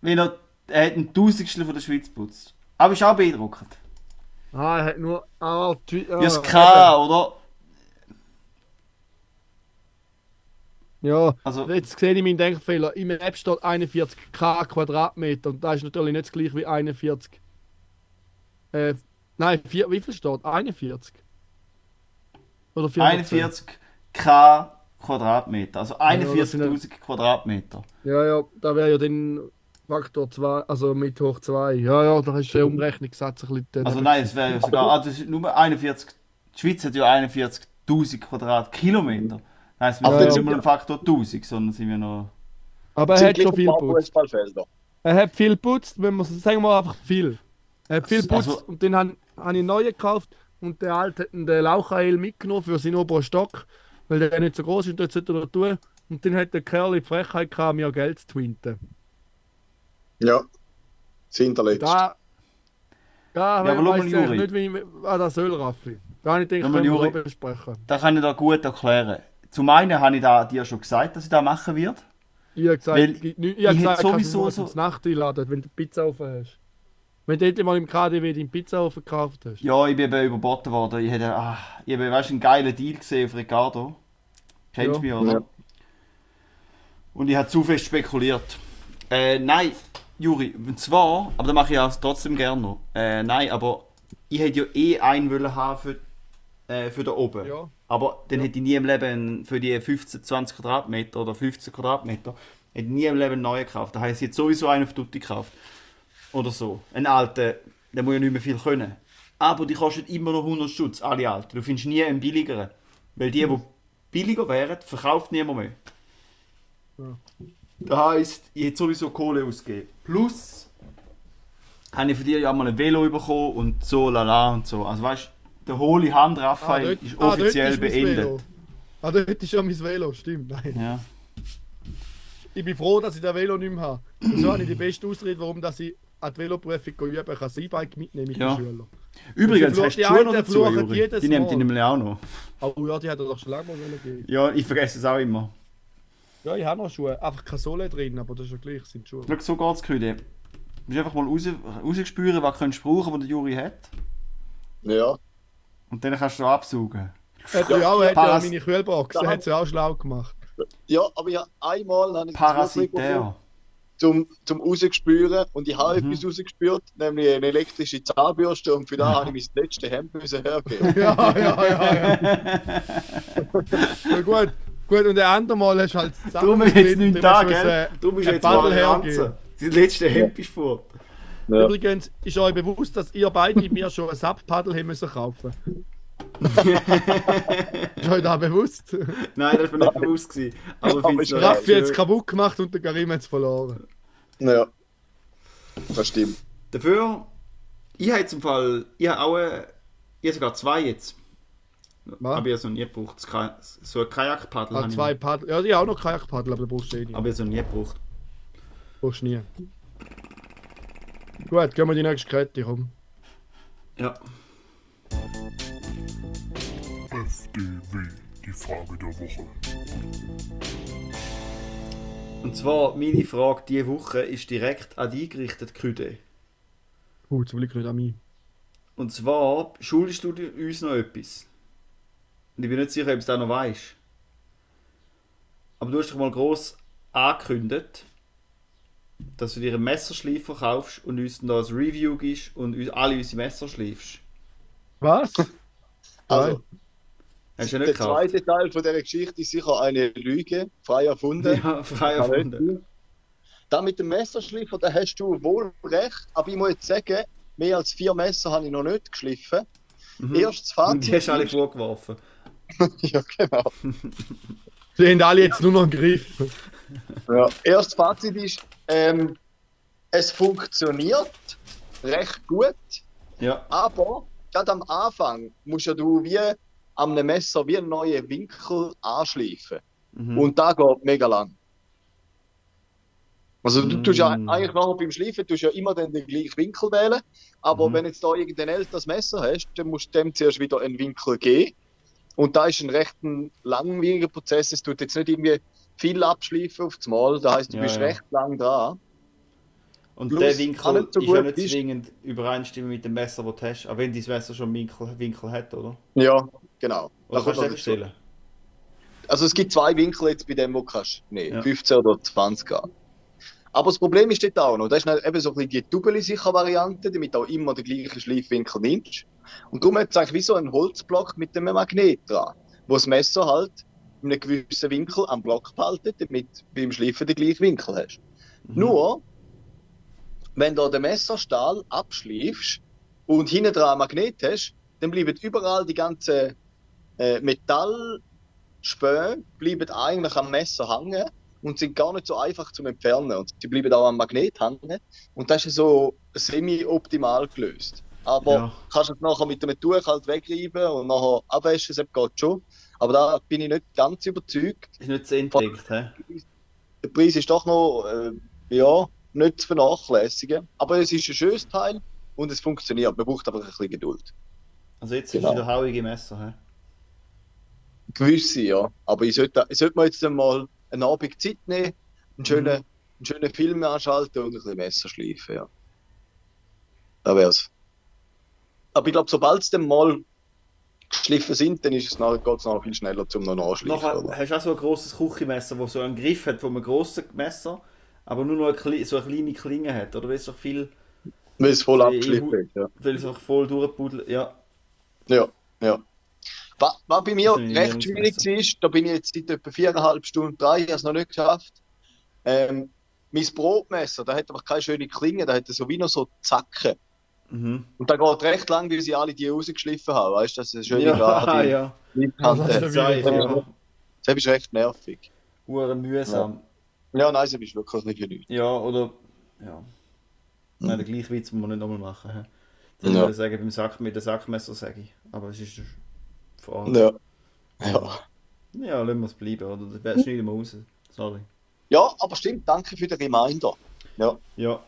Wenn er, er hat ein Tausendstel von der Schweiz geputzt. Aber ist auch beeindruckend. ah, er hat nur ah, die. Ja, das K, oder? Ja, Also, jetzt sehe ich meinen Denkfehler. Im App steht 41k Quadratmeter und das ist natürlich nicht das gleiche wie 41. Äh, nein, vier, wie viel steht? 41? Oder 410? 41k Quadratmeter. Also das sind 41.000 Quadratmeter. Ja, ja, da wäre ja dann Faktor 2, also mit hoch 2. Ja, ja, da ist der Umrechnungssatz ein bisschen. Also nein, es wäre ja sogar. Ah, das ist nur 41. Die Schweiz hat ja 41.000 Quadratkilometer. Das Aber sind das nicht sind nur ein Faktor 1000, sondern sind wir noch. Aber er Sind hat schon viel geputzt. Fußballfelder. Er hat viel geputzt, wenn man sagen wir einfach viel. Er hat viel geputzt Also- und dann habe hab ich einen neuen gekauft und der alte hat den Lauchael mitgenommen für seinen oberen Stock, weil der nicht so groß ist und dort sollte er tun. Und dann hat der Kerl die Frechheit gehabt, mir Geld zu twinten. Ja. Das Hinterletzte. Da. Ja, aber aber schau ich mal, Juri. nicht, wie ich ah, das soll, Raffi. Da habe ich gedacht, können wir besprechen. Das kann ich da gut erklären. Zum einen habe ich da dir schon gesagt, dass ich das machen werde. Ich habe gesagt, Weil ich, ich, ich habe gesagt, sowieso so- Nacht einladen, wenn du Pizzaofen hast. Wenn du mal im KDW deinen Pizzaofen gekauft hast. Ja, ich bin eben überboten worden. Ich hätte, ah, ich habe, weißt, einen geilen Deal gesehen auf Ricardo. Kennst du Ja. mich, oder? Ja. Und ich habe zu fest spekuliert. Äh, nein, Juri, und zwar, aber das mache ich ja trotzdem gerne noch. Äh, nein, aber ich hätte ja eh einen wollen haben für, äh, für da oben. Ja. Aber dann hätte ich nie im Leben für die 15, 20 Quadratmeter oder 15 Quadratmeter, hätte nie im Leben einen neuen gekauft. Da heißt jetzt sowieso einen auf Tutti gekauft. Oder so. Einen alten, der muss ja nicht mehr viel können. Aber die kosten immer noch 100 Stutz, alle alten. Du findest nie einen billigeren. Weil die, die billiger wären, verkauft niemand mehr. Das heisst, ich hätte sowieso Kohle ausgegeben. Plus, habe ich von dir ja mal ein Velo bekommen und so, lala und so. Also weißt du, der hohle Hand Raphael dort- ist ah, offiziell ist mein beendet. Velo. Ah, dort ist schon mein Velo, stimmt. Nein. Ja. Ich bin froh, dass ich das Velo nicht mehr habe. Und so habe ich die beste Ausrede, warum dass ich an die Veloprüfung üben kann, das E-Bike mitnehmen mit Ja. den Schülern. Übrigens, hast du die Schuhe noch dazu, fluchen Juri? Die nimmt die nämlich auch noch. Oh ja, die hat er doch schon lange mal gegeben. Ja, ich vergesse es auch immer. Ja, ich habe noch Schuhe. Einfach keine Sohle drin, aber das ist ja gleich, sind Schuhe. Schau, so geht's, Küde. Du musst einfach mal raus, rausspüren, was du könntest brauchen, was der Juri hat. Ja. Und dann kannst du absaugen. Hat ja auch er hat ja meine Kühlbox, Da er hat- sie auch schlau gemacht. Ja, aber ja, einmal habe ich das Parasitär. zum, zum rausgespüren und ich habe Mhm. etwas rausgespürt, nämlich eine elektrische Zahnbürste und für da habe ich mein letztes Hemd müssen hergeben. [LAUGHS] Ja, ja, ja, ja. [LAUGHS] ja gut, gut, und der andere Mal hast du halt das Darum ist jetzt hast du gell? müssen, Du bist ein jetzt mal hergeben. Dein letzte Hemd ist fort. Ja. Übrigens ist euch bewusst, dass ihr beide mir schon ein Sub-Paddel haben müssen kaufen. [LAUGHS] ist euch das bewusst? Nein, das war nicht bewusst. gewesen. Aber ich es Raffi hat es schön. kaputt gemacht und der Karim hat es verloren. Ja. Das stimmt. Dafür, ich habe zum Fall, ich habe auch, äh, ich habe sogar zwei jetzt. Was? Aber ich habe so nie gebraucht. So ein Kajakpaddel Ah, habe ich zwei. Paddel. Ja, ich habe auch noch Kajakpaddel, aber den brauchst du eh nicht. Aber ich habe so nie gebraucht. brauchst du nie. Gut, gehen wir in die nächste Kette, komm. Ja. FDW, die Frage der Woche. Und zwar, meine Frage diese Woche ist direkt an dich gerichtet, Küde. Uh, zum Glück nicht an mich. Und zwar, schuldest du uns noch etwas? Und ich bin nicht sicher, ob du das noch weißt. Aber du hast doch mal gross angekündigt, dass du dir einen Messerschleifer kaufst und uns dann da ein Review gibst und uns alle unsere Messer schleifst. Was? Also, Hast du ja der gekauft? zweite Teil von dieser Geschichte ist sicher eine Lüge, frei erfunden. Ja, frei erfunden. Da mit dem Messerschleifer, da hast du wohl recht, aber ich muss jetzt sagen, mehr als vier Messer habe ich noch nicht geschliffen. Mhm. Erstes Und die Fazit. hast du alle vorgeworfen. [LAUGHS] ja, genau. Sie haben alle jetzt nur noch einen Griff. Ja. Erstes Fazit ist, ähm, es funktioniert recht gut, Ja. aber gerade am Anfang musst ja du wie am Messer wie einen neuen Winkel anschleifen. Mhm. Und da geht mega lang. Also du tust ja Mm. eigentlich nachher beim Schleifen tust ja immer den gleichen Winkel wählen, aber Mhm. wenn jetzt da irgendein älteres Messer hast, dann musst du dem zuerst wieder einen Winkel geben. Und da ist ein recht langwieriger Prozess. Es tut jetzt nicht irgendwie viel abschleifen auf das Mal. Das heißt, du Ja, bist ja. recht lang dran. Und Plus, der Winkel nicht so ist ja nicht zwingend übereinstimmen mit dem Messer, das du hast. Auch wenn dein Messer schon einen Winkel, Winkel hat, oder? Ja, genau. Oder Da kommt kannst du dazu. stellen? Also es gibt zwei Winkel jetzt bei dem, wo du kannst. Nee, Ja. 15 oder 20 haben. Aber das Problem ist dort auch noch, das ist eben so ein bisschen die double Variante, damit du auch immer den gleichen Schleifwinkel nimmst. Und darum hat es eigentlich wie so einen Holzblock mit einem Magnet dran, wo das Messer halt in einem gewissen Winkel am Block behaltet, damit du beim Schleifen den gleichen Winkel hast. Mhm. Nur, wenn du den Messerstahl abschleifst und hinten dran ein Magnet hast, dann bleiben überall die ganzen äh, Metallspäne bleiben eigentlich am Messer hängen und sind gar nicht so einfach zum Entfernen. Und sie bleiben auch am Magnet hängen. Und das ist so semi-optimal gelöst. Aber Ja. kannst du es nachher mit einem Tuch halt wegreiben und nachher abwaschen, das geht schon. Aber da bin ich nicht ganz überzeugt. Ist nicht zu entdeckt, hä? Der Preis ist doch noch äh, ja, nicht zu vernachlässigen. Aber es ist ein schönes Teil und es funktioniert. Man braucht aber ein bisschen Geduld. Also jetzt Genau. ist wieder hauige Messer, hä? Gewisse, ja. Aber ich sollte, ich sollte mir jetzt mal einen Abend Zeit nehmen, einen schönen, Mhm. einen schönen Film anschalten und ein bisschen Messer schleifen, ja. Da wär's. Aber ich glaube, sobald es dann mal geschliffen sind, dann ist es nachher, geht's nachher viel schneller zum noch nachschleifen. Nachher oder? hast du auch so ein grosses Küchenmesser, das so einen Griff hat von einem grossen Messer, aber nur noch eine, so eine kleine Klinge hat, oder? Weil es doch viel, Weil es voll abgeschliffen ist, ja. weil es auch voll durchpudelt. Ja, Ja, ja. Was, was bei mir ein recht schwierig ist, da bin ich jetzt seit etwa viereinhalb Stunden dran, ich habe es noch nicht geschafft. Ähm, mein Brotmesser, da hat einfach keine schöne Klinge, da hat so wie noch so Zacken. Mhm. Und da geht recht lang, bis ich alle die rausgeschliffen habe. Weißt du, dass es eine schöne ja, gerade ja. Kante das ist ja. [LAUGHS] Das ist recht nervig. Hure mühsam. Ja, nein, das ist wirklich nicht genügend. Ja, oder. Ja. Nein, den gleichen Witz muss man nicht nochmal machen. hä? Das Ja. würde ich sagen, beim Sack, mit dem Sackmesser sage ich. Aber es ist vor allem. Ja. Ja. Ja, lassen wir es bleiben, oder? Das schneiden wir raus. Sorry. ja, aber stimmt, danke für den Reminder. Ja. Ja.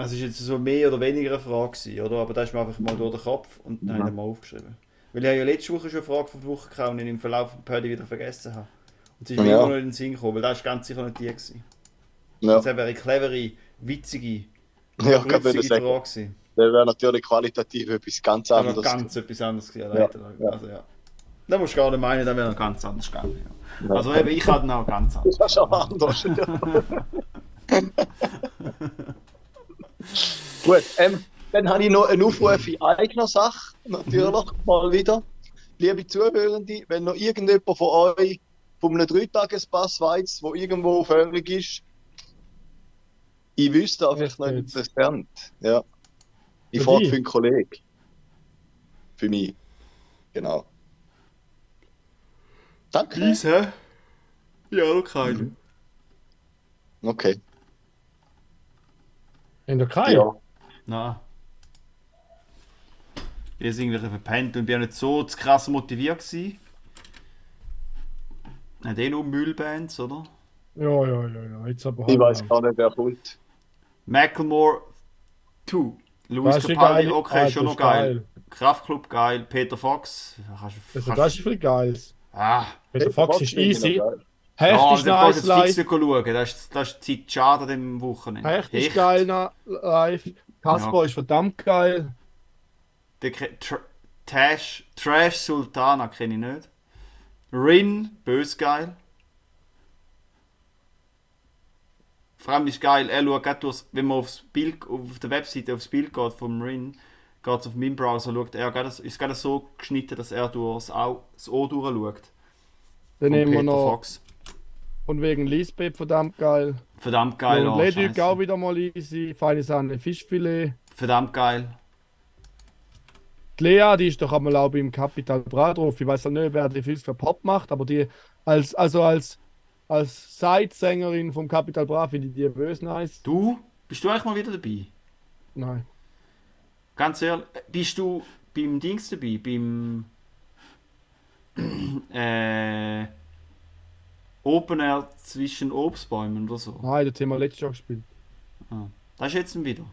Es war jetzt so mehr oder weniger eine Frage, gewesen, oder? Aber da ist mir einfach mal durch den Kopf und dann habe ich mal aufgeschrieben. Weil ich habe ja letzte Woche schon eine Frage von der Woche gehabt und ich im Verlauf von Pödi wieder vergessen habe. Und sie ist mir Ja. immer noch in den Sinn gekommen, weil das ist ganz sicher nicht die gewesen. Ja, Das wäre eine clevere, witzige, ja witzige. Frage gewesen. Der wäre natürlich qualitativ etwas ganz Das anderes. ganz etwas anderes gewesen. Ja, Ja, ja. Also, ja. Da musst du gar nicht meinen, das wäre noch ganz anders gegangen. Ja. Ja. Also eben, ich hatte ihn auch ganz anders. [LAUGHS] Das ist schon anders. [LAUGHS] Gut, ähm, dann habe ich noch einen Aufruf in eigener Sache, natürlich mal wieder. Liebe Zuhörende, wenn noch irgendjemand von euch von einem Dreitagespass weiss, wo irgendwo fähig ist, ich wüsste einfach Echt nicht jetzt? interessant. Ja. Ich frage für einen Kollegen. Für mich. Genau. Danke. Hä? Ja, noch keinen. Okay. In der Kai? Ja. Nein. Ich habe es irgendwie verpennt und bin auch nicht so zu krass motiviert gewesen. Hat eh nur Müllbands, oder? Ja, ja, ja, ja. Jetzt aber Ich weiß halt- gar nicht, wer kommt. Macklemore 2. Luis Das ist Capaldi, geil. okay, Ah, schon noch ist geil. geil. Kraftclub geil. Peter Fox. Kannst, du- Also, kannst, das ist viel Geiles. ah, Peter Fox ist finde ich noch easy. geil. Hecht ja, nice fix live. nicht schauen. Das ist, das ist die Zeit schade dem Wochenende. Hecht ist Echt? geil live. Kasper ist verdammt geil. Der Tr Tash, Trash Sultana kenne ich nicht. Rin, bös geil. Vor allem ist geil, er schaut gerade durchs, wenn man aufs Bild, auf der Webseite aufs Bild geht vom Rin, geht es auf meinen Browser, schaut er gerade, ist gerade so geschnitten, dass er durchs Au, das Ohr durchschaut. Dann nehmen wir noch Fox. Von wegen Lisbeth verdammt geil. Verdammt geil, und oh, Leduc auch wieder mal easy. Feine Sahne Fischfilet. Verdammt geil. Die Lea, die ist doch einmal auch beim Capital Bra drauf. Ich weiß ja nicht, wer die Füße für Pop macht, aber die als, also als, als Side-Sängerin vom Capital Bra finde ich die böse nice. Du, bist du eigentlich mal wieder dabei? Nein. Ganz ehrlich, bist du beim Dings dabei? Beim. [CLEARS THROAT] äh. Open Air zwischen Obstbäumen oder so. Nein, das haben wir letztes Jahr gespielt. Das ist jetzt wieder.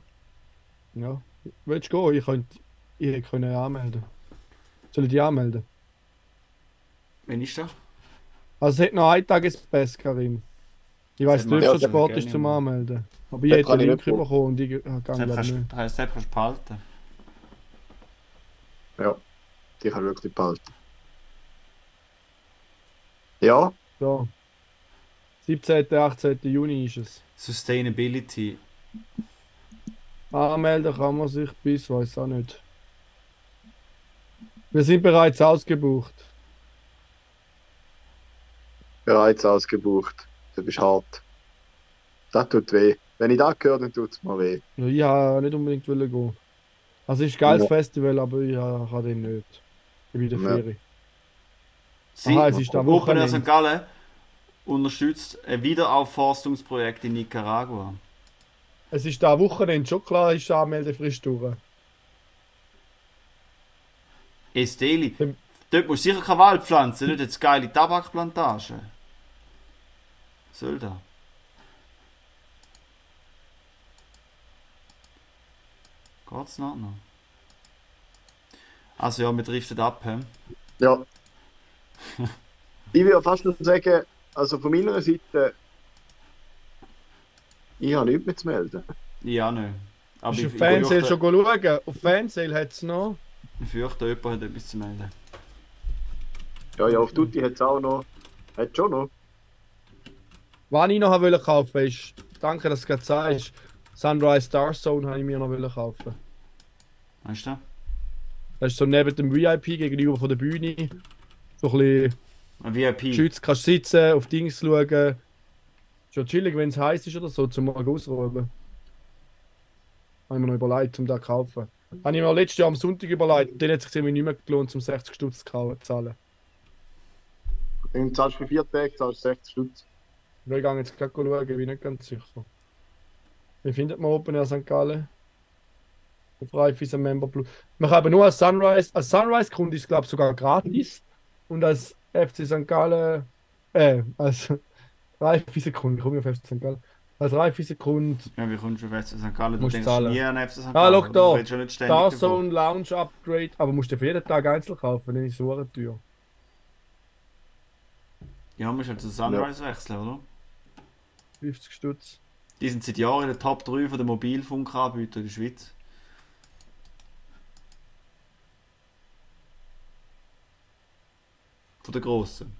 Ja. Willst du gehen? Ich könnte ich hätte können anmelden. Soll ich dich anmelden? Wann ist das? Also es hat noch einen Tagespass, Karim. Ich weiß es ja Sport ist zum. Anmelden. Aber ich hätte den Link bekommen und ich gehe Das nicht. das heisst, das kannst du behalten. Ja, die kann wirklich behalten. Ja, So. 17. 18. Juni ist es. Sustainability. Anmelden kann man sich bis, weiß auch nicht. Wir sind bereits ausgebucht. bereits ausgebucht. Du bist hart. Das tut weh. Wenn ich das höre, dann tut es mir weh. Ja, ich habe nicht unbedingt wollen gehen. Also es ist ein geiles Ja. Festival, aber ich ha- kann den nicht. Ich bin in der Ja. Ferie. Sie, Aha, es ist am Open. St. Gallen unterstützt ein Wiederaufforstungsprojekt in Nicaragua. Es ist da Wochenende schon klar, ist die Anmeldefrist durch. Esteli. Dem- Dort musst du sicher keine Wald pflanzen, nicht jetzt geile Tabakplantage. Soll da? Geht's noch? noch? Also ja, wir driften ab. He? Ja. [LAUGHS] ich würde fast nur sagen, also von meiner Seite, ich habe nichts mehr zu melden. Ja, nicht. Aber Hast ich, du ich, auf Fansale schon schauen? Auf Fansale hat es noch. ich fürchte, jemand hat etwas zu melden. Ja, ja, auf Tutti hat es auch noch. Hat schon noch. Was ich noch wollte kaufen ist, danke, dass du gerade sagst, Sunrise Star Zone habe ich mir noch wollen kaufen. Weißt du? Das ist so neben dem VIP gegenüber von der Bühne. So ein bisschen Ein VIP. geschützt, kannst sitzen, auf Dings schauen. Schon chillig, wenn es heiß ist oder so, zum mal ausruhen. Habe ich mir noch überlegt, um das zu kaufen. Habe ich mir letztes Jahr am Sonntag überlegt, dann hat es sich irgendwie nicht mehr gelohnt, um 60 Stutz zu zahlen. Du zahlst für vier Tage, zahlst du 60 Stutz. Ich gehe jetzt gleich schauen, ich bin nicht ganz sicher. Wie findet man Open Air St. Gallen? Auf Raiffeisen Member Plus. Man kann aber nur als Sunrise, als Sunrise-Kunde ist glaube ich sogar gratis. Und als FC St. Gallen, äh, [LAUGHS] als Raiffeisen-Kunde, komm ich auf FC St. Gallen. Als Raiffeisen-Kunde, Ja, wie kommst du auf FC St. Gallen? Du Musst denkst zahlen. nie an FC St. Gallen. Ah, schau da. Du nicht ständig davon. Starzone Lounge Upgrade, aber musst du für jeden Tag einzeln kaufen, dann ist es so teuer. Ja, musst halt zu Sunrise wechseln, oder? 50 Stutz. Die sind seit Jahren in der Top 3 von den Mobilfunkanbietern in der Schweiz. Von der grossen.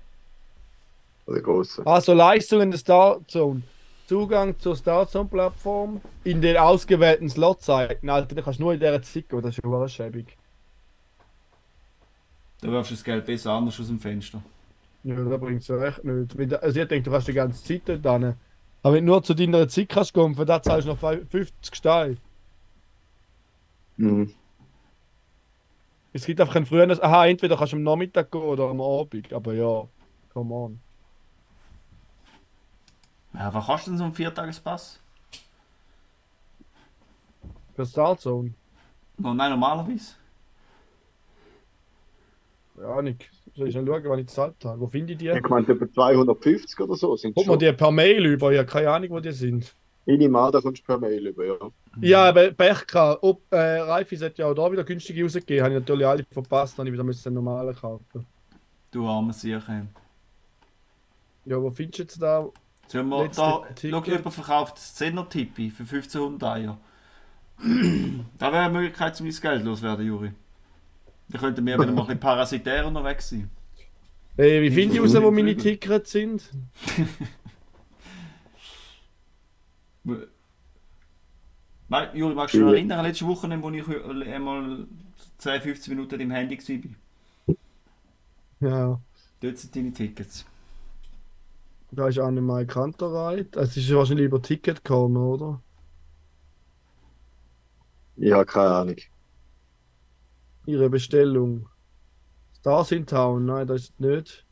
Oder grossen. Also Leistungen der Starzone. Zugang zur Starzone-Plattform in den ausgewählten Slotzeiten. Alter, da kannst du nur in dieser Zeit gehen, das ist schon schäbig. Da wirfst du das Geld besser anders aus dem Fenster. Ja, da bringt es ja echt nicht. Also ich denke, du kannst die ganze Zeit dort hin. Aber wenn du nur zu deiner Zeit kannst kommen, für das zahlst du noch 50 Steine. Mhm. Es gibt einfach ein früheres. Aha, entweder kannst du am Nachmittag gehen oder am Abend. Aber ja, come on. Ja, was kostet denn so ein Viertagespass? Für Starzone. No, nein, normalerweise. Ja, nicht. Soll ich noch schauen, wann ich gezahlt habe? Wo finde ich die? Ich meine, etwa 250 oder so sind Guck mal die per Mail über. Ich habe keine Ahnung, wo die sind. An, da kommst du per Mail über, ja. Ja, aber Pech gehabt. Ob, äh, Reifis hat ja auch da wieder günstige rausgegeben. Habe ich natürlich alle verpasst. Dann habe ich wieder müssen den normalen kaufen. Du armer Sicher. Ja, wo findest du jetzt da? Sollen wir da, schau, jemand verkauft das 10er Tippi für 1500 Eier. [CLEARS THROAT] da wäre eine Möglichkeit, um dein Geld loswerden, Juri. Da könnten wir wieder mal ein bisschen parasitär unterwegs sein. Äh, wie finde ich raus, wo [LAUGHS] meine. Tickets sind? [LAUGHS] Nein, Juri, magst du dich noch erinnern, letzte Woche, wo ich einmal 10, 15 Minuten im Handy war? Ja, Dort sind deine Tickets. da ist Annemai Kanterreit. Es ist wahrscheinlich über Ticket gekommen, oder? Ich habe keine Ahnung. Ihre Bestellung. Stars in Town, nein, das ist nicht.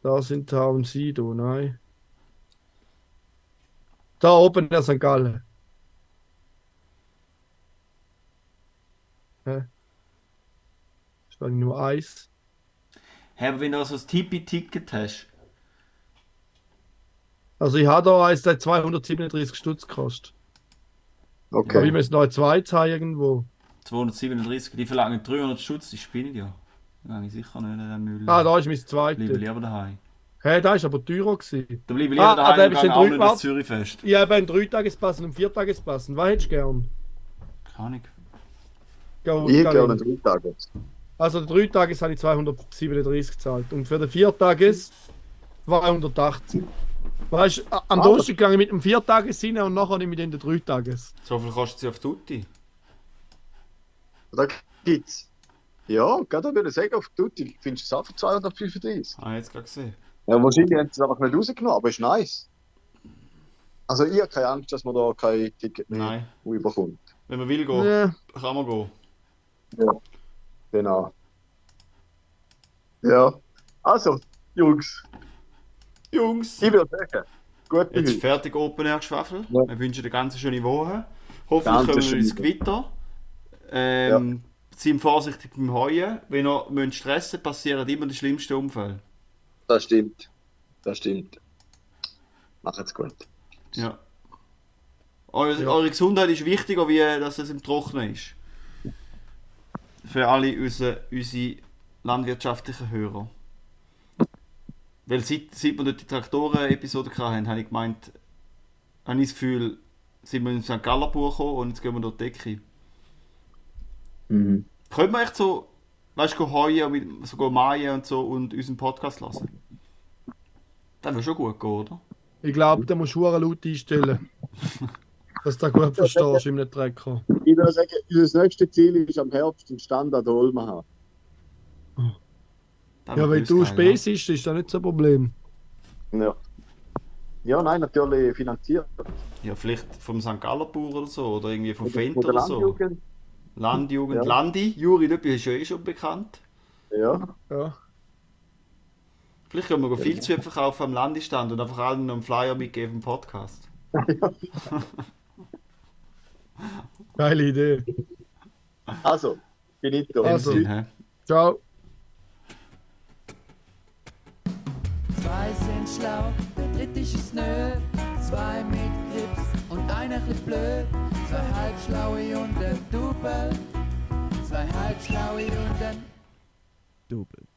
Stars in Town Sido, nein. Da oben der St. Gallen. Hä? Ist da nur eins? Hey, aber wenn du so ein Tippi-Ticket hast, Also ich habe da eins, der 237 Stutz gekostet. Aber ich Okay. muss noch ein zweites haben irgendwo. 237, die verlangen 300 Stutz, die spinnen ja. Ich sicher nicht in den Müll. Ah, da ist mein Bleibe zweites. lieber daheim. Hä, da ist aber teurer gewesen. Da bleibe ich Ah, lieber ah, daheim der und gehe ins Zürichfest. Ich habe einen Dreitagespass und einen Viertagespass. Was hättest du gern? Kann ich. Go, Ich gerne drei Tage. Also der Dreitages habe ich 237 gezahlt und für den Viertages 280. Weißt du, am Ah, Donnerstag gegangen mit dem Viertages rein und nachher nicht mit den Dreitages. So viel kostet sie auf Tutti. Da gibt's. Ja, gerade würde ich sagen, auf Tutti findest du es auch für 235. Habe ich jetzt gerade gesehen. Ja, wahrscheinlich haben sie es einfach nicht rausgenommen, aber ist nice. Also ich habe keine Angst, dass man da kein Ticket mehr Nein. überkommt. Wenn man will gehen, Ja, kann man gehen. Genau. Ja. Also, Jungs, Jungs! ich würde sagen, gut Jetzt fertig Open Air Geschwafel. Ja. Wir wünschen eine ganz schöne Woche. Hoffentlich Ganz kommen wir ins. Gewitter. Ähm, Seien vorsichtig beim Heuen. Wenn ihr müsst stressen passieren immer die schlimmsten Unfälle. Das stimmt. Das stimmt. Macht's gut. Ja. Eure, Ja. eure Gesundheit ist wichtiger, wie dass es im Trocknen ist. Für alle unsere, unsere landwirtschaftlichen Hörer. Weil seit, seit wir dort die Traktoren-Episode hatten, habe ich gemeint, habe ich das Gefühl, sind wir in St. Gallerbuch gekommen und jetzt gehen wir durch die Decke. Mhm. Können wir echt so, weißt du, heuen, und mit- so gehen mähen und so und unseren Podcast hören? Das wäre schon gut gehen, oder? ich glaube, da musst du hure laut einstellen. [LAUGHS] dass du das gut verstehst im Trecker. Ich würde sagen, unser nächstes Ziel ist am Herbst einen Standard Olma haben. Das Ja, wär wenn du Späß ist, ist das nicht so ein Problem. Ja. Ja, nein, natürlich finanziert. Ja, vielleicht vom St. Galler Bauer oder so, oder irgendwie vom Fendt der oder so. Landjugend. Landjugend. Ja. Landi, Juri, du bist ja eh schon bekannt. Ja. Ja. Vielleicht können wir viel zu verkaufen am Landistand und einfach allen noch einen Flyer mitgeben im Podcast. [LAUGHS] Geile Idee. Also, finito. Also. Sinn, hä? Ciao. Zwei sind schlau, der dritte ist es nö. Zwei mit Grips und einer chli blöd. Zwei halbschlaue und ein Double. Zwei halbschlaue und ein Double.